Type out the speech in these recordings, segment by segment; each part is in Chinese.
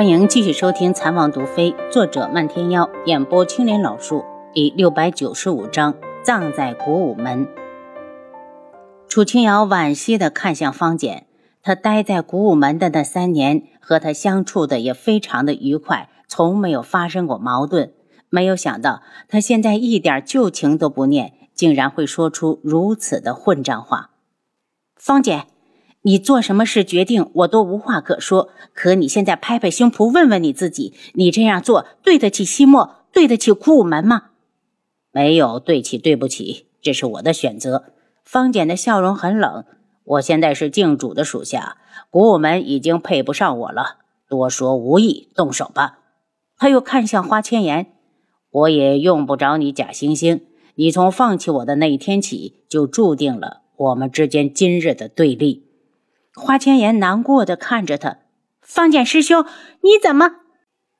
欢迎继续收听《残王毒妃》，作者漫天妖，演播青莲老树，第六百九十五章：葬在古武门。楚清瑶惋惜地看向方简，他待在古武门的那三年，和他相处的也非常的愉快，从没有发生过矛盾。没有想到，他现在一点旧情都不念，竟然会说出如此的混账话。方简。你做什么事决定，我都无话可说。可你现在拍拍胸脯问问你自己，你这样做对得起西莫，对得起古武门吗？没有对起，对不起，这是我的选择。方简的笑容很冷。我现在是靖主的属下，古武门已经配不上我了。多说无益，动手吧。他又看向花千颜，我也用不着你假惺惺。你从放弃我的那一天起，就注定了我们之间今日的对立。花千颜难过的看着他，方简师兄，你怎么？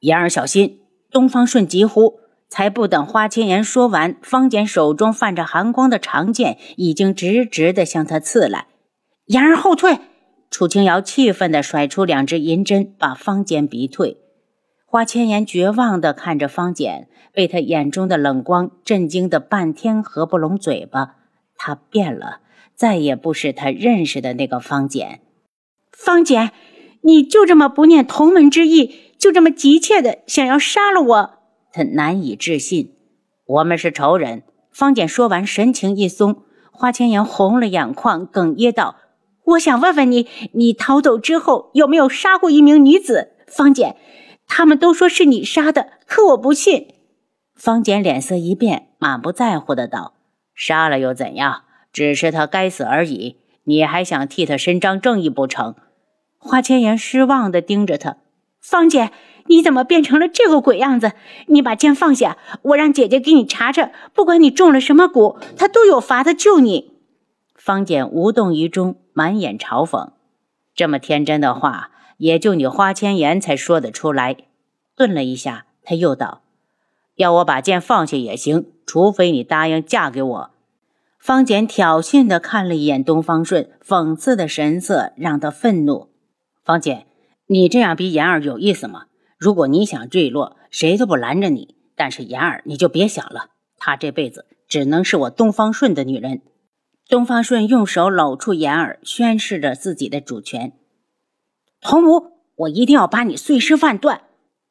言儿小心！东方顺急呼。才不等花千颜说完，方简手中泛着寒光的长剑已经直直的向他刺来。言儿后退！楚清瑶气愤的甩出两只银针，把方简逼退。花千颜绝望的看着方简，被他眼中的冷光震惊的半天合不拢嘴巴。他变了。再也不是他认识的那个方简。方简，你就这么不念同门之义，就这么急切的想要杀了我？他难以置信。我们是仇人。方简说完，神情一松。花千颜红了眼眶，哽咽道：“我想问问你，你逃走之后有没有杀过一名女子？方简，他们都说是你杀的，可我不信。”方简脸色一变，满不在乎的道：“杀了又怎样？”只是他该死而已，你还想替他伸张正义不成？花千颜失望地盯着他，芳姐，你怎么变成了这个鬼样子？你把剑放下，我让姐姐给你查查，不管你中了什么蛊，她都有法子救你。方简无动于衷，满眼嘲讽，这么天真的话，也就你花千颜才说得出来。顿了一下，他又道：“要我把剑放下也行，除非你答应嫁给我。”方简挑衅地看了一眼东方顺，讽刺的神色让他愤怒。方简，你这样逼言儿有意思吗？如果你想坠落，谁都不拦着你。但是言儿，你就别想了，她这辈子只能是我东方顺的女人。东方顺用手搂住言儿，宣示着自己的主权。童武，我一定要把你碎尸万段！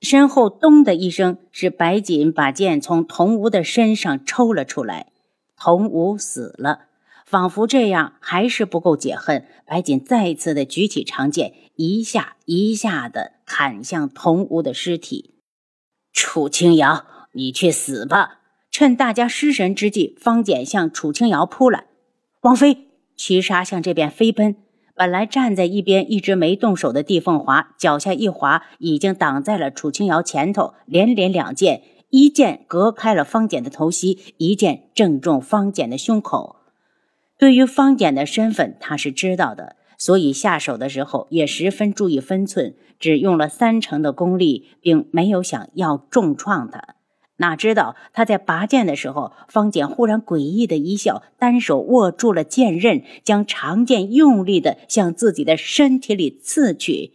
身后咚的一声，是白锦把剑从童武的身上抽了出来。童武死了，仿佛这样还是不够解恨。白锦再次的举起长剑，一下一下的砍向童武的尸体。楚清瑶，你去死吧！趁大家失神之际，方简向楚清瑶扑来。王妃，屈杀向这边飞奔。本来站在一边一直没动手的帝凤华，脚下一滑，已经挡在了楚清瑶前头，连连两剑。一剑隔开了方简的头袭，一剑正中方简的胸口。对于方简的身份，他是知道的，所以下手的时候也十分注意分寸，只用了三成的功力，并没有想要重创他。哪知道他在拔剑的时候，方简忽然诡异的一笑，单手握住了剑刃，将长剑用力的向自己的身体里刺去。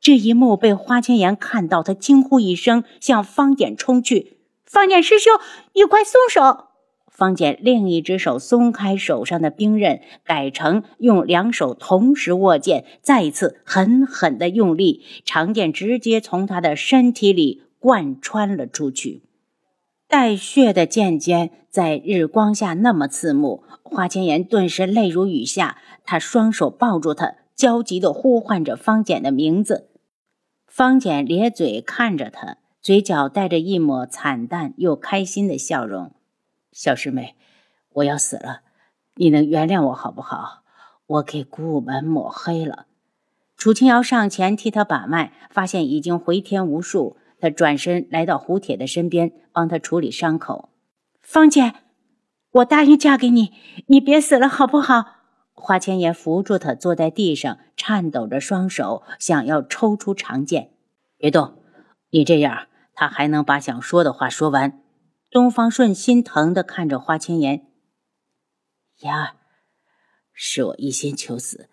这一幕被花千颜看到，他惊呼一声，向方简冲去。方简师兄，你快松手！方简另一只手松开手上的兵刃，改成用两手同时握剑，再一次狠狠的用力，长剑直接从他的身体里贯穿了出去。带血的剑尖在日光下那么刺目，花千颜顿时泪如雨下。他双手抱住他，焦急的呼唤着方简的名字。方简咧嘴看着他，嘴角带着一抹惨淡又开心的笑容。小师妹，我要死了，你能原谅我好不好？我给古武门抹黑了。楚清瑶上前替他把脉，发现已经回天无术。他转身来到胡铁的身边，帮他处理伤口。方姐，我答应嫁给你，你别死了好不好？花千颜扶住他，坐在地上，颤抖着双手，想要抽出长剑。别动，你这样，他还能把想说的话说完。东方顺心疼的看着花千颜，言儿，是我一心求死。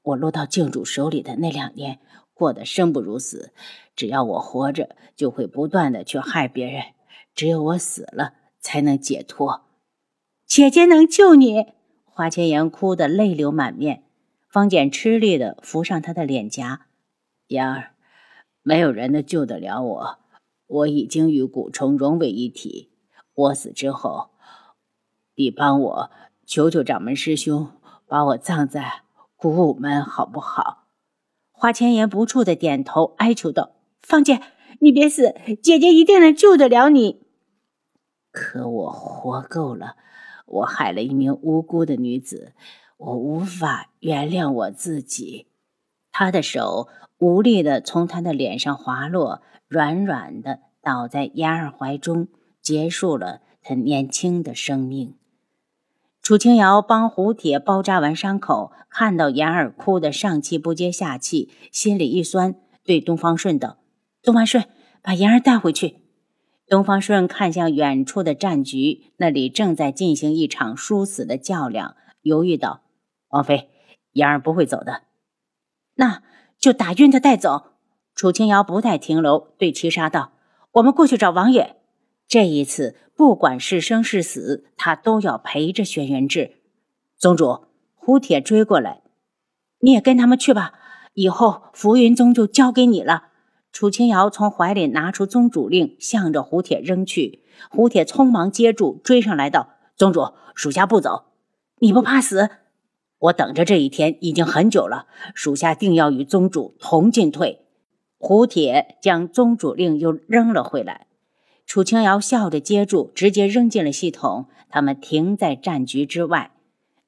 我落到靖主手里的那两年，过得生不如死。只要我活着，就会不断的去害别人；只有我死了，才能解脱。姐姐能救你？花千颜哭得泪流满面。方简吃力的扶上她的脸颊。妍儿，没有人能救得了我。我已经与蛊虫融为一体。我死之后，你帮我求求掌门师兄，把我葬在古武门，好不好？花千颜不住的点头，哀求道。方姐，你别死，姐姐一定能救得了你。可我活够了，我害了一名无辜的女子，我无法原谅我自己。他的手无力的从他的脸上滑落，软软的倒在妍儿怀中，结束了他年轻的生命。楚清瑶帮胡铁包扎完伤口，看到妍儿哭得上气不接下气，心里一酸，对东方顺道。东方顺，把妍儿带回去。东方顺看向远处的战局，那里正在进行一场殊死的较量，犹豫道：“王妃，妍儿不会走的。”那就打晕他带走。楚清瑶不待停留，对七杀道：“我们过去找王爷。这一次，不管是生是死，他都要陪着轩辕志。”宗主，胡铁追过来，你也跟他们去吧。以后浮云宗就交给你了。楚清瑶从怀里拿出宗主令，向着胡铁扔去。胡铁匆忙接住，追上来道：“宗主，属下不走。你不怕死？我等着这一天已经很久了。属下定要与宗主同进退。”胡铁将宗主令又扔了回来。楚清瑶笑着接住，直接扔进了系统。他们停在战局之外，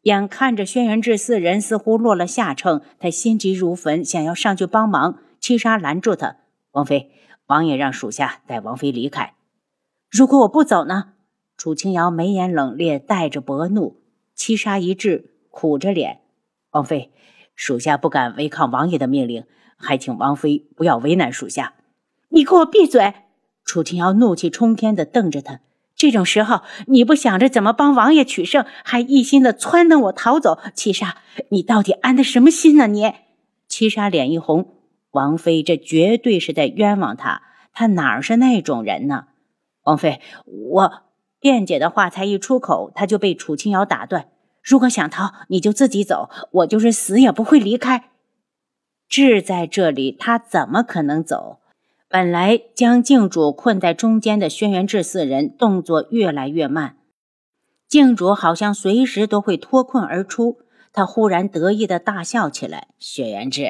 眼看着轩辕志四人似乎落了下乘，他心急如焚，想要上去帮忙。七杀拦住他。王妃，王爷让属下带王妃离开。如果我不走呢？楚清瑶眉眼冷冽，带着薄怒。七杀一滞，苦着脸：“王妃，属下不敢违抗王爷的命令，还请王妃不要为难属下。”你给我闭嘴！楚清瑶怒气冲天的瞪着他。这种时候，你不想着怎么帮王爷取胜，还一心的撺掇我逃走？七杀，你到底安的什么心呢？你？七杀脸一红。王妃，这绝对是在冤枉他，他哪是那种人呢？王妃，我辩解的话才一出口，他就被楚清瑶打断。如果想逃，你就自己走，我就是死也不会离开。志在这里，他怎么可能走？本来将静主困在中间的轩辕志四人动作越来越慢，静主好像随时都会脱困而出。他忽然得意的大笑起来：“轩辕志，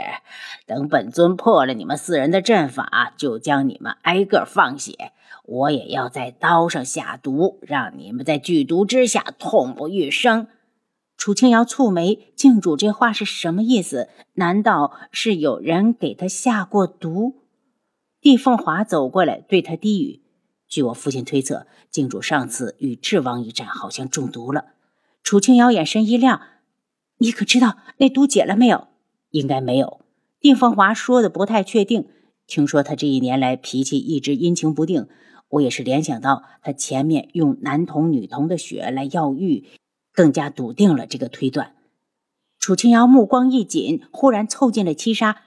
等本尊破了你们四人的阵法，就将你们挨个放血。我也要在刀上下毒，让你们在剧毒之下痛不欲生。”楚清瑶蹙眉：“静主这话是什么意思？难道是有人给他下过毒？”帝凤华走过来，对他低语：“据我父亲推测，静主上次与智王一战，好像中毒了。”楚清瑶眼神一亮。你可知道那毒解了没有？应该没有。丁凤华说的不太确定。听说他这一年来脾气一直阴晴不定，我也是联想到他前面用男童女童的血来药浴，更加笃定了这个推断。楚清瑶目光一紧，忽然凑近了七杀：“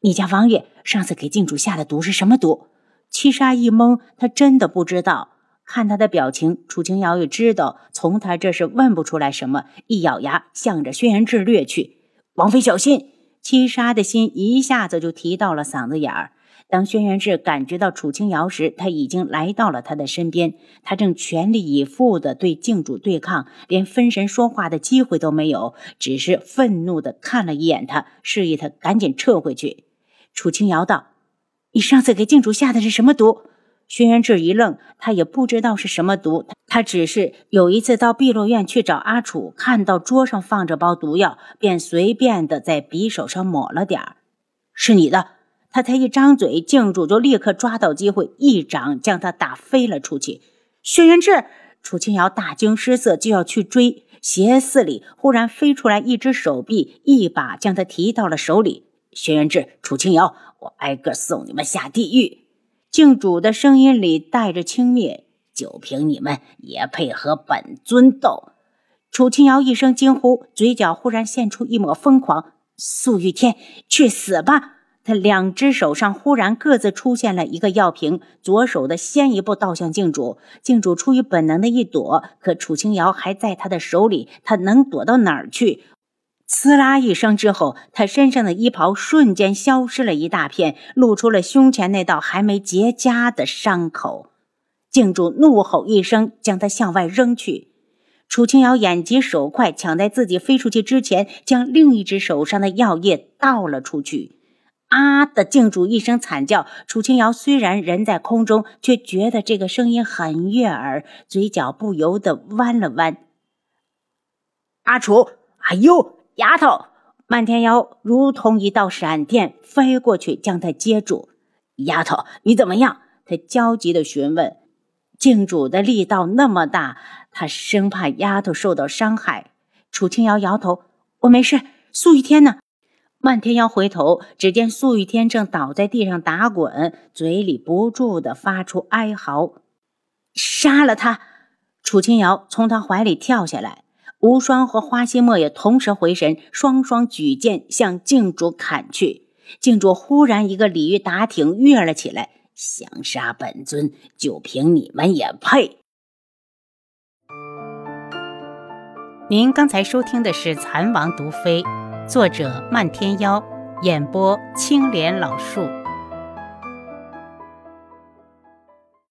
你家王爷上次给静主下的毒是什么毒？”七杀一懵，他真的不知道。看他的表情，楚清瑶也知道从他这是问不出来什么，一咬牙，向着轩辕志掠去。王妃小心！七杀的心一下子就提到了嗓子眼儿。当轩辕志感觉到楚清瑶时，他已经来到了他的身边，他正全力以赴地对镜主对抗，连分神说话的机会都没有，只是愤怒地看了一眼他，示意他赶紧撤回去。楚清瑶道：“你上次给镜主下的是什么毒？”轩辕志一愣，他也不知道是什么毒，他只是有一次到碧落院去找阿楚，看到桌上放着包毒药，便随便的在匕首上抹了点儿。是你的，他才一张嘴，静主就立刻抓到机会，一掌将他打飞了出去。轩辕志，楚清瑶大惊失色，就要去追，斜四里忽然飞出来一只手臂，一把将他提到了手里。轩辕志，楚清瑶，我挨个送你们下地狱！镜主的声音里带着轻蔑，就凭你们也配和本尊斗？楚清瑶一声惊呼，嘴角忽然现出一抹疯狂。素玉天，去死吧！他两只手上忽然各自出现了一个药瓶，左手的先一步倒向镜主，镜主出于本能的一躲，可楚清瑶还在他的手里，他能躲到哪儿去？呲啦一声之后，他身上的衣袍瞬间消失了一大片，露出了胸前那道还没结痂的伤口。镜主怒吼一声，将他向外扔去。楚清瑶眼疾手快，抢在自己飞出去之前，将另一只手上的药液倒了出去。啊！的镜主一声惨叫，楚清瑶虽然人在空中，却觉得这个声音很悦耳，嘴角不由得弯了弯。阿楚，哎呦，丫头！漫天瑶如同一道闪电飞过去，将她接住。丫头，你怎么样？他焦急地询问。镜主的力道那么大，他生怕丫头受到伤害。楚清瑶摇头：“我没事。”苏雨天呢？漫天妖回头，只见素雨天正倒在地上打滚，嘴里不住地发出哀嚎：“杀了他！”楚清瑶从他怀里跳下来，无双和花希墨也同时回神，双双举剑向镜主砍去。镜主忽然一个鲤鱼打挺跃了起来：“想杀本尊，就凭你们也配！”您刚才收听的是《蚕王毒妃》。作者：漫天妖，演播：青莲老树。